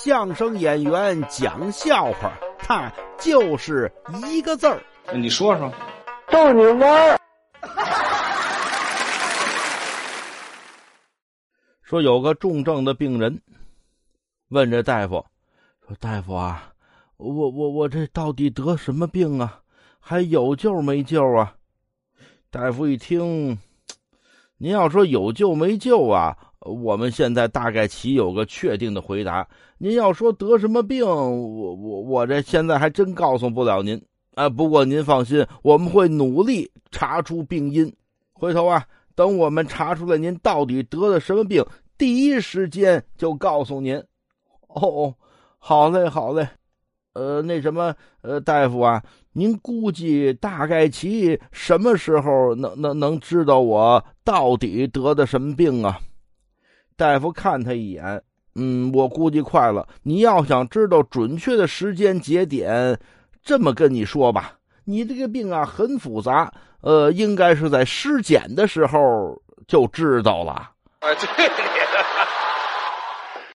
相声演员讲笑话，他就是一个字儿。你说说，逗你玩儿。说有个重症的病人问这大夫说：“大夫啊，我我我这到底得什么病啊？还有救没救啊？”大夫一听，您要说有救没救啊？我们现在大概其有个确定的回答。您要说得什么病，我我我这现在还真告诉不了您啊。不过您放心，我们会努力查出病因。回头啊，等我们查出来您到底得了什么病，第一时间就告诉您。哦，好嘞，好嘞。呃，那什么，呃，大夫啊，您估计大概其什么时候能能能知道我到底得的什么病啊？大夫看他一眼，嗯，我估计快了。你要想知道准确的时间节点，这么跟你说吧，你这个病啊很复杂，呃，应该是在尸检的时候就知道了。哎，对。